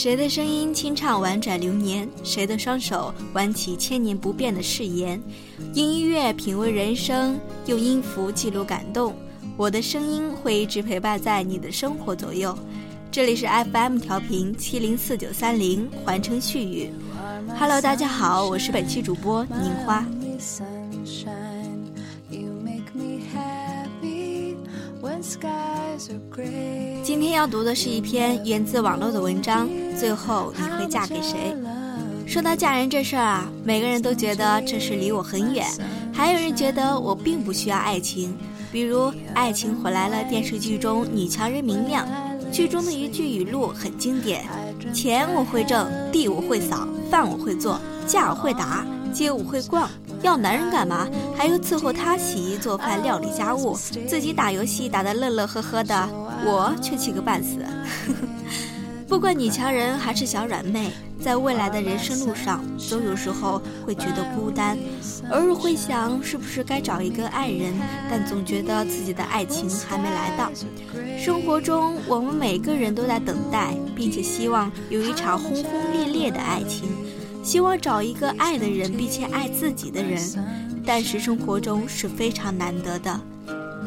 谁的声音清唱婉转流年？谁的双手挽起千年不变的誓言？用音乐品味人生，用音符记录感动。我的声音会一直陪伴在你的生活左右。这里是 FM 调频七零四九三零环城絮语。Hello，大家好，我是本期主播宁花。今天要读的是一篇源自网络的文章。最后你会嫁给谁？说到嫁人这事儿啊，每个人都觉得这事离我很远，还有人觉得我并不需要爱情。比如《爱情回来了》电视剧中女强人明亮，剧中的一句语录很经典：钱我会挣，地我会扫，饭我会做，架我会打，街我会逛。要男人干嘛？还要伺候他洗衣做饭、料理家务，自己打游戏打得乐乐呵呵的，我却气个半死。不管女强人还是小软妹，在未来的人生路上，总有时候会觉得孤单，偶尔会想是不是该找一个爱人，但总觉得自己的爱情还没来到。生活中，我们每个人都在等待，并且希望有一场轰轰烈烈的爱情。希望找一个爱的人，并且爱自己的人，但是生活中是非常难得的。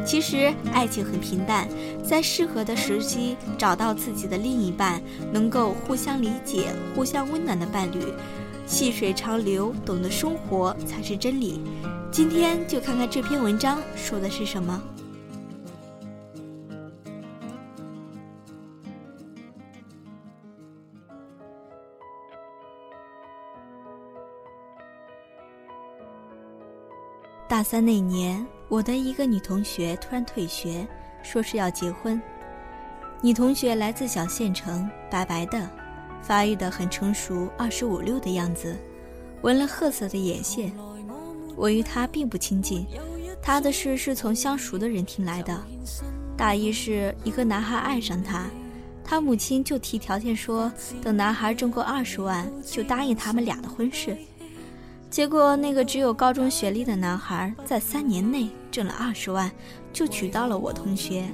其实爱情很平淡，在适合的时机找到自己的另一半，能够互相理解、互相温暖的伴侣，细水长流，懂得生活才是真理。今天就看看这篇文章说的是什么。大三那年，我的一个女同学突然退学，说是要结婚。女同学来自小县城，白白的，发育的很成熟，二十五六的样子，纹了褐色的眼线。我与她并不亲近，她的事是从相熟的人听来的。大意是一个男孩爱上她，她母亲就提条件说，等男孩挣够二十万，就答应他们俩的婚事。结果，那个只有高中学历的男孩，在三年内挣了二十万，就娶到了我同学。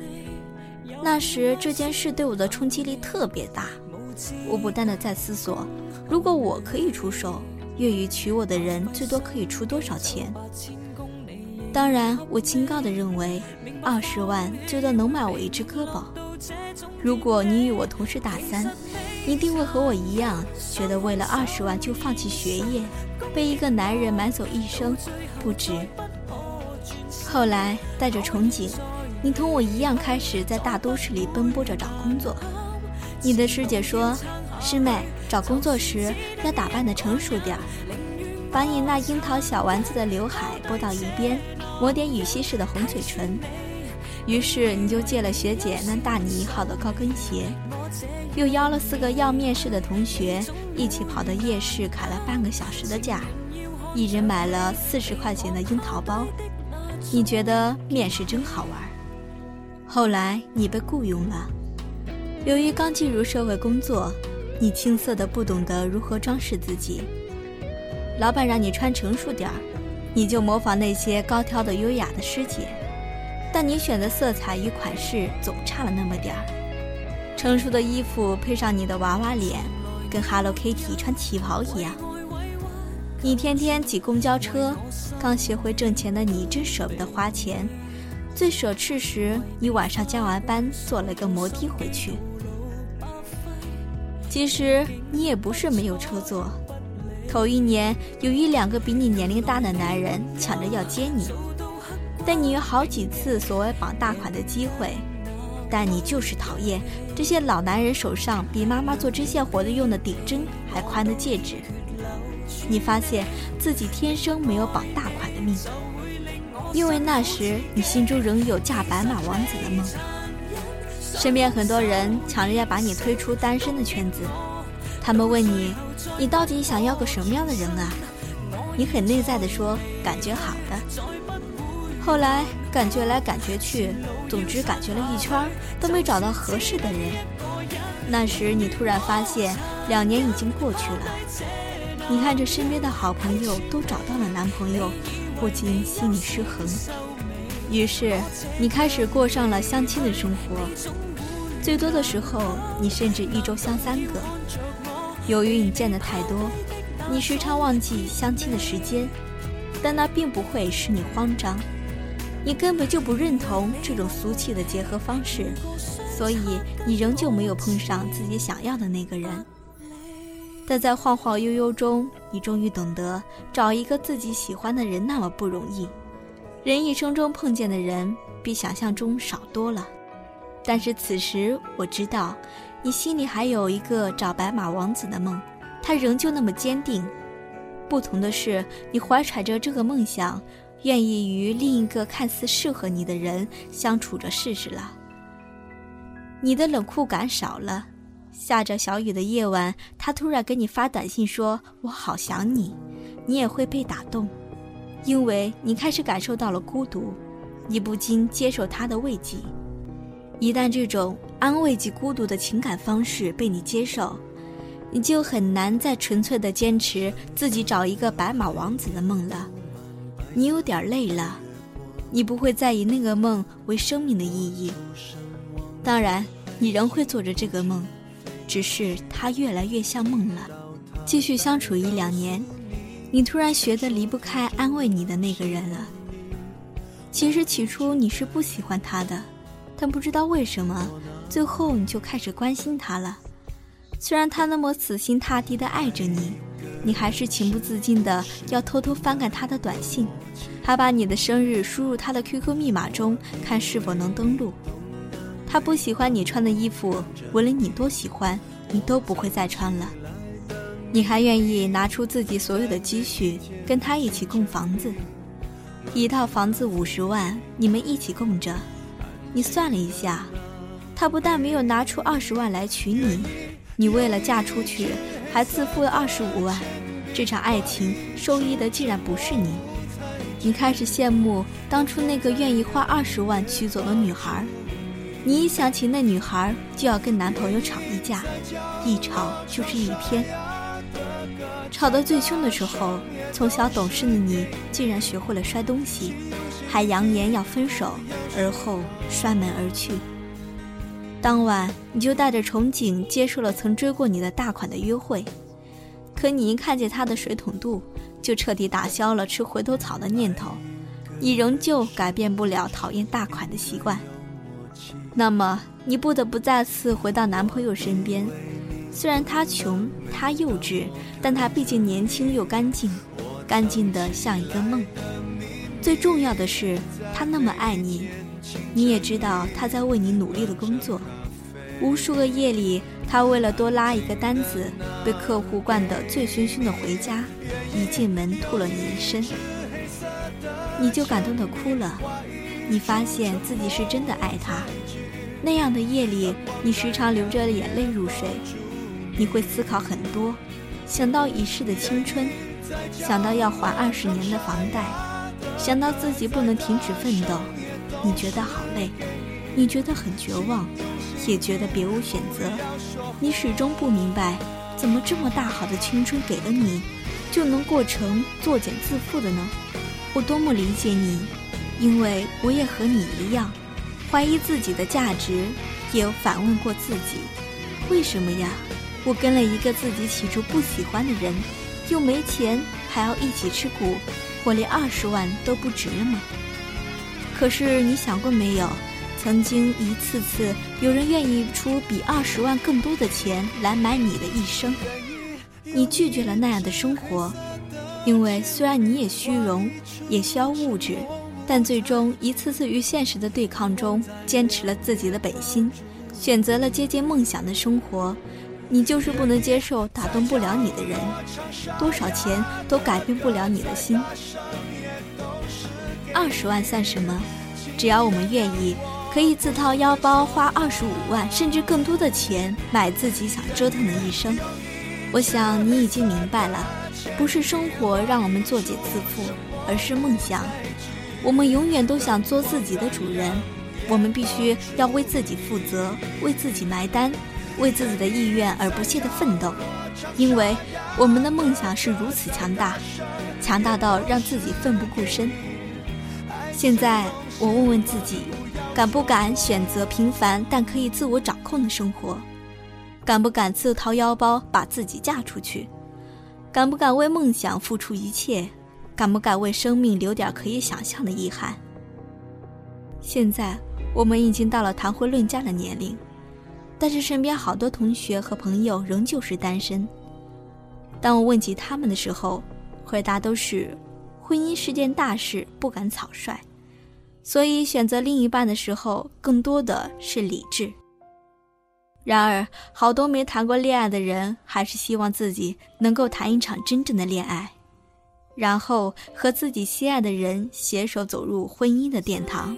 那时这件事对我的冲击力特别大，我不断的在思索：如果我可以出手，愿意娶我的人最多可以出多少钱？当然，我清高的认为，二十万最多能买我一只胳膊。如果你与我同是大三，一定会和我一样，觉得为了二十万就放弃学业。被一个男人买走一生，不值。后来带着憧憬，你同我一样开始在大都市里奔波着找工作。你的师姐说：“师妹，找工作时要打扮的成熟点儿，把你那樱桃小丸子的刘海拨到一边，抹点雨西式的红嘴唇。”于是你就借了学姐那大你一号的高跟鞋，又邀了四个要面试的同学。一起跑到夜市砍了半个小时的价，一人买了四十块钱的樱桃包。你觉得面试真好玩？后来你被雇佣了，由于刚进入社会工作，你青涩的不懂得如何装饰自己。老板让你穿成熟点儿，你就模仿那些高挑的优雅的师姐，但你选的色彩与款式总差了那么点儿。成熟的衣服配上你的娃娃脸。跟 Hello Kitty 穿旗袍一样，你天天挤公交车，刚学会挣钱的你真舍不得花钱。最奢侈时，你晚上加完班坐了个摩的回去。其实你也不是没有车坐，头一年有一两个比你年龄大的男人抢着要接你，但你有好几次所谓绑大款的机会。但你就是讨厌这些老男人手上比妈妈做针线活的用的顶针还宽的戒指。你发现自己天生没有绑大款的命，因为那时你心中仍有嫁白马王子的梦。身边很多人抢着要把你推出单身的圈子，他们问你，你到底想要个什么样的人啊？你很内在的说，感觉好的。后来感觉来感觉去，总之感觉了一圈都没找到合适的人。那时你突然发现，两年已经过去了。你看着身边的好朋友都找到了男朋友，不禁心里失衡。于是你开始过上了相亲的生活。最多的时候，你甚至一周相三个。由于你见的太多，你时常忘记相亲的时间，但那并不会使你慌张。你根本就不认同这种俗气的结合方式，所以你仍旧没有碰上自己想要的那个人。但在晃晃悠悠中，你终于懂得，找一个自己喜欢的人那么不容易。人一生中碰见的人比想象中少多了。但是此时我知道，你心里还有一个找白马王子的梦，他仍旧那么坚定。不同的是，你怀揣着这个梦想，愿意与另一个看似适合你的人相处着试试了。你的冷酷感少了，下着小雨的夜晚，他突然给你发短信说“我好想你”，你也会被打动，因为你开始感受到了孤独，你不禁接受他的慰藉。一旦这种安慰及孤独的情感方式被你接受，你就很难再纯粹的坚持自己找一个白马王子的梦了。你有点累了，你不会再以那个梦为生命的意义。当然，你仍会做着这个梦，只是它越来越像梦了。继续相处一两年，你突然学得离不开安慰你的那个人了。其实起初你是不喜欢他的。但不知道为什么，最后你就开始关心他了。虽然他那么死心塌地地爱着你，你还是情不自禁的要偷偷翻看他的短信，还把你的生日输入他的 QQ 密码中，看是否能登录。他不喜欢你穿的衣服，无论你多喜欢，你都不会再穿了。你还愿意拿出自己所有的积蓄，跟他一起供房子，一套房子五十万，你们一起供着。你算了一下，他不但没有拿出二十万来娶你，你为了嫁出去还自付了二十五万，这场爱情受益的竟然不是你。你开始羡慕当初那个愿意花二十万娶走的女孩，你一想起那女孩就要跟男朋友吵一架，一吵就是一天。吵得最凶的时候，从小懂事的你竟然学会了摔东西。还扬言要分手，而后摔门而去。当晚，你就带着憧憬接受了曾追过你的大款的约会，可你一看见他的水桶肚，就彻底打消了吃回头草的念头。你仍旧改变不了讨厌大款的习惯，那么你不得不再次回到男朋友身边。虽然他穷，他幼稚，但他毕竟年轻又干净，干净的像一个梦。最重要的是，他那么爱你，你也知道他在为你努力的工作。无数个夜里，他为了多拉一个单子，被客户灌得醉醺醺的回家，一进门吐了你一身，你就感动的哭了。你发现自己是真的爱他。那样的夜里，你时常流着眼泪入睡，你会思考很多，想到已逝的青春，想到要还二十年的房贷。想到自己不能停止奋斗，你觉得好累，你觉得很绝望，也觉得别无选择。你始终不明白，怎么这么大好的青春给了你，就能过成作茧自缚的呢？我多么理解你，因为我也和你一样，怀疑自己的价值，也反问过自己：为什么呀？我跟了一个自己起初不喜欢的人，又没钱，还要一起吃苦。我连二十万都不值了吗？可是你想过没有，曾经一次次有人愿意出比二十万更多的钱来买你的一生，你拒绝了那样的生活，因为虽然你也虚荣，也需要物质，但最终一次次与现实的对抗中，坚持了自己的本心，选择了接近梦想的生活。你就是不能接受打动不了你的人，多少钱都改变不了你的心。二十万算什么？只要我们愿意，可以自掏腰包花二十五万甚至更多的钱买自己想折腾的一生。我想你已经明白了，不是生活让我们作茧自缚，而是梦想。我们永远都想做自己的主人，我们必须要为自己负责，为自己埋单。为自己的意愿而不懈的奋斗，因为我们的梦想是如此强大，强大到让自己奋不顾身。现在我问问自己，敢不敢选择平凡但可以自我掌控的生活？敢不敢自掏腰包把自己嫁出去？敢不敢为梦想付出一切？敢不敢为生命留点可以想象的遗憾？现在我们已经到了谈婚论嫁的年龄，但是身边好多同学和朋友仍旧是单身。当我问及他们的时候，回答都是：婚姻是件大事，不敢草率。所以选择另一半的时候，更多的是理智。然而，好多没谈过恋爱的人，还是希望自己能够谈一场真正的恋爱，然后和自己心爱的人携手走入婚姻的殿堂。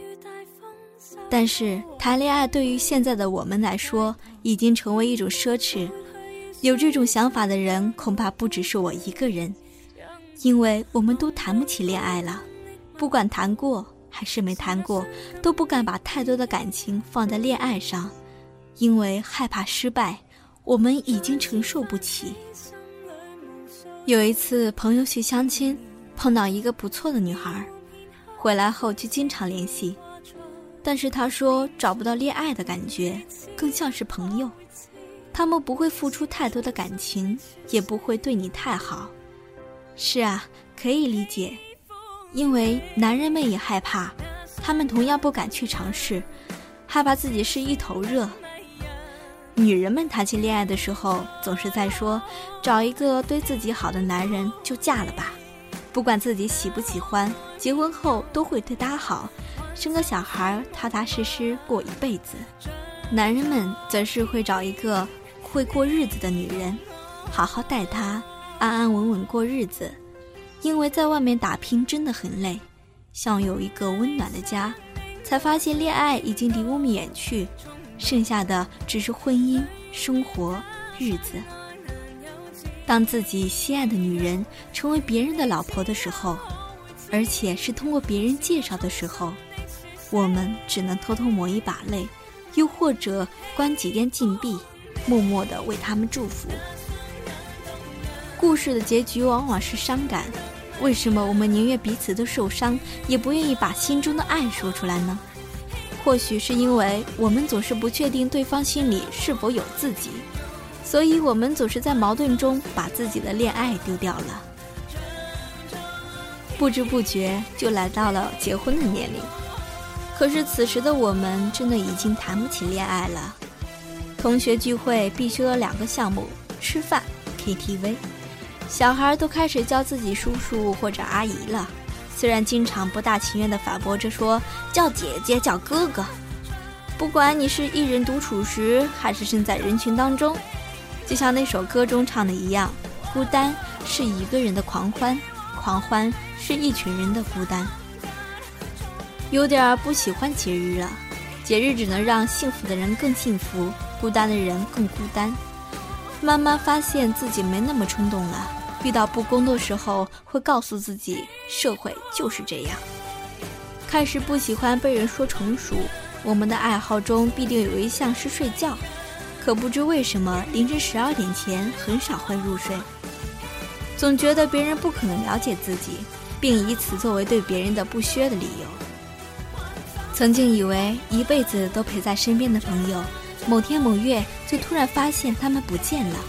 但是，谈恋爱对于现在的我们来说，已经成为一种奢侈。有这种想法的人，恐怕不只是我一个人，因为我们都谈不起恋爱了，不管谈过。还是没谈过，都不敢把太多的感情放在恋爱上，因为害怕失败，我们已经承受不起。有一次，朋友去相亲，碰到一个不错的女孩，回来后就经常联系，但是他说找不到恋爱的感觉，更像是朋友。他们不会付出太多的感情，也不会对你太好。是啊，可以理解。因为男人们也害怕，他们同样不敢去尝试，害怕自己是一头热。女人们谈起恋爱的时候，总是在说，找一个对自己好的男人就嫁了吧，不管自己喜不喜欢，结婚后都会对他好，生个小孩，踏踏实实过一辈子。男人们则是会找一个会过日子的女人，好好待她，安安稳稳过日子。因为在外面打拼真的很累，想有一个温暖的家，才发现恋爱已经离我们远去，剩下的只是婚姻、生活、日子。当自己心爱的女人成为别人的老婆的时候，而且是通过别人介绍的时候，我们只能偷偷抹一把泪，又或者关几天禁闭，默默地为他们祝福。故事的结局往往是伤感。为什么我们宁愿彼此都受伤，也不愿意把心中的爱说出来呢？或许是因为我们总是不确定对方心里是否有自己，所以我们总是在矛盾中把自己的恋爱丢掉了。不知不觉就来到了结婚的年龄，可是此时的我们真的已经谈不起恋爱了。同学聚会必须有两个项目：吃饭、KTV。小孩都开始叫自己叔叔或者阿姨了，虽然经常不大情愿地反驳着说叫姐姐叫哥哥。不管你是一人独处时，还是身在人群当中，就像那首歌中唱的一样，孤单是一个人的狂欢，狂欢是一群人的孤单。有点不喜欢节日了，节日只能让幸福的人更幸福，孤单的人更孤单。慢慢发现自己没那么冲动了。遇到不公的时候，会告诉自己，社会就是这样。开始不喜欢被人说成熟，我们的爱好中必定有一项是睡觉，可不知为什么，凌晨十二点前很少会入睡。总觉得别人不可能了解自己，并以此作为对别人的不屑的理由。曾经以为一辈子都陪在身边的朋友，某天某月就突然发现他们不见了。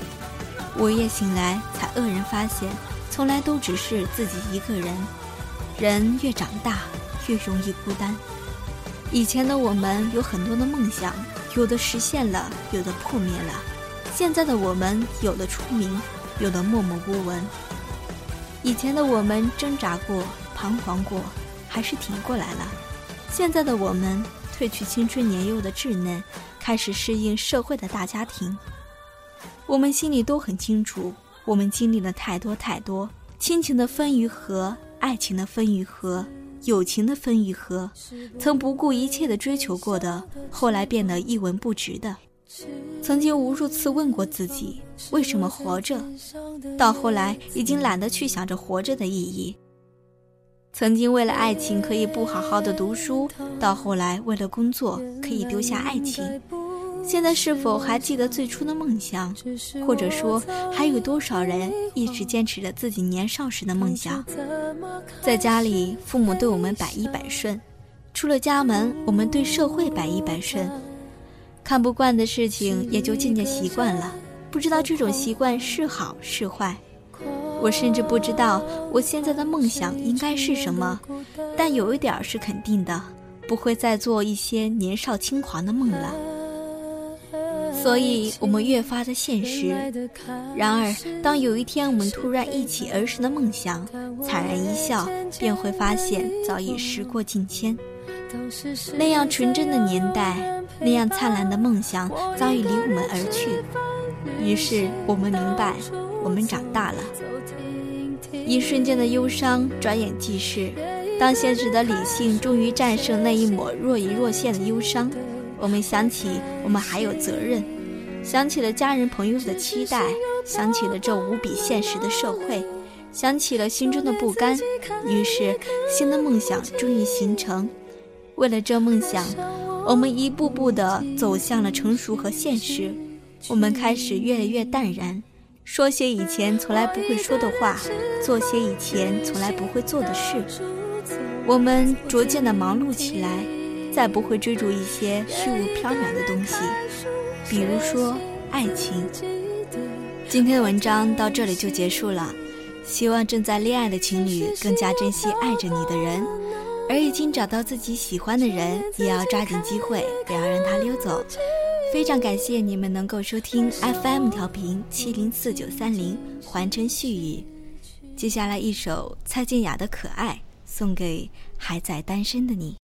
午夜醒来，才愕然发现，从来都只是自己一个人。人越长大，越容易孤单。以前的我们有很多的梦想，有的实现了，有的破灭了。现在的我们，有的出名，有的默默无闻。以前的我们挣扎过，彷徨过，还是挺过来了。现在的我们，褪去青春年幼的稚嫩，开始适应社会的大家庭。我们心里都很清楚，我们经历了太多太多亲情的分与合，爱情的分与合，友情的分与合。曾不顾一切的追求过的，后来变得一文不值的。曾经无数次问过自己，为什么活着？到后来已经懒得去想着活着的意义。曾经为了爱情可以不好好的读书，到后来为了工作可以丢下爱情。现在是否还记得最初的梦想，或者说还有多少人一直坚持着自己年少时的梦想？在家里，父母对我们百依百顺，出了家门，我们对社会百依百顺，看不惯的事情也就渐渐习惯了。不知道这种习惯是好是坏。我甚至不知道我现在的梦想应该是什么，但有一点是肯定的，不会再做一些年少轻狂的梦了。所以，我们越发的现实。然而，当有一天我们突然忆起儿时的梦想，惨然一笑，便会发现早已时过境迁。那样纯真的年代，那样灿烂的梦想，早已离我们而去。于是，我们明白，我们长大了。一瞬间的忧伤，转眼即逝。当现实的理性终于战胜那一抹若隐若现的忧伤。我们想起，我们还有责任，想起了家人朋友的期待，想起了这无比现实的社会，想起了心中的不甘。于是，新的梦想终于形成。为了这梦想，我们一步步地走向了成熟和现实。我们开始越来越淡然，说些以前从来不会说的话，做些以前从来不会做的事。我们逐渐地忙碌起来。再不会追逐一些虚无缥缈的东西，比如说爱情。今天的文章到这里就结束了，希望正在恋爱的情侣更加珍惜爱着你的人，而已经找到自己喜欢的人，也要抓紧机会，不要让他溜走。非常感谢你们能够收听 FM 调频七零四九三零环城絮语。接下来一首蔡健雅的《可爱》，送给还在单身的你。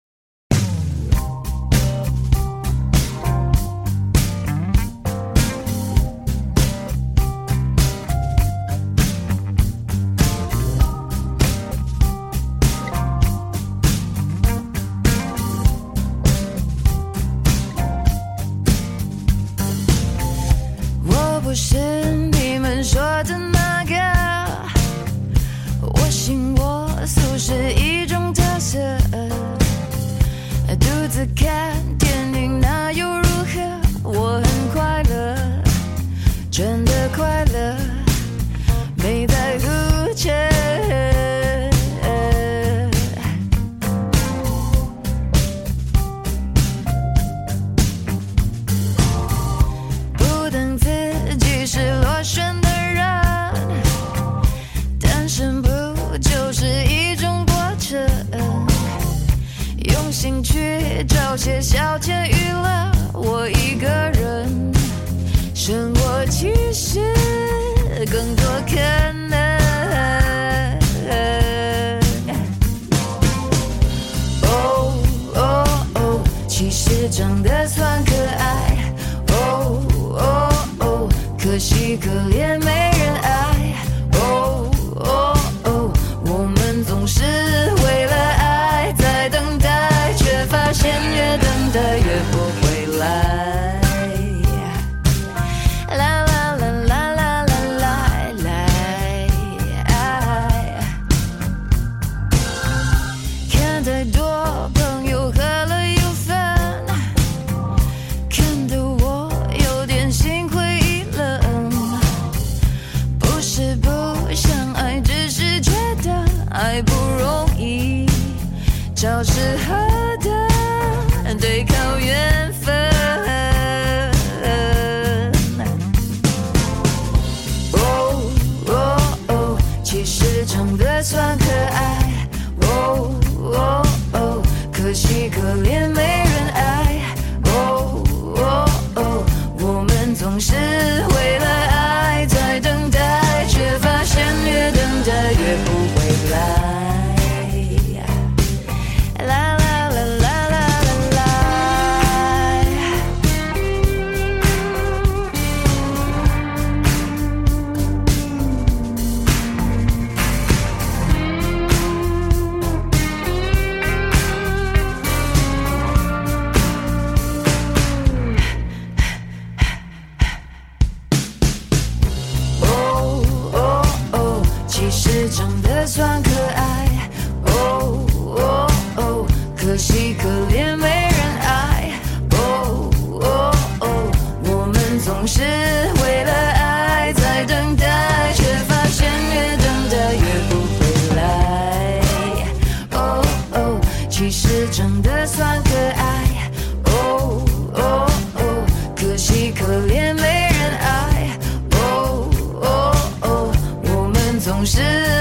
总是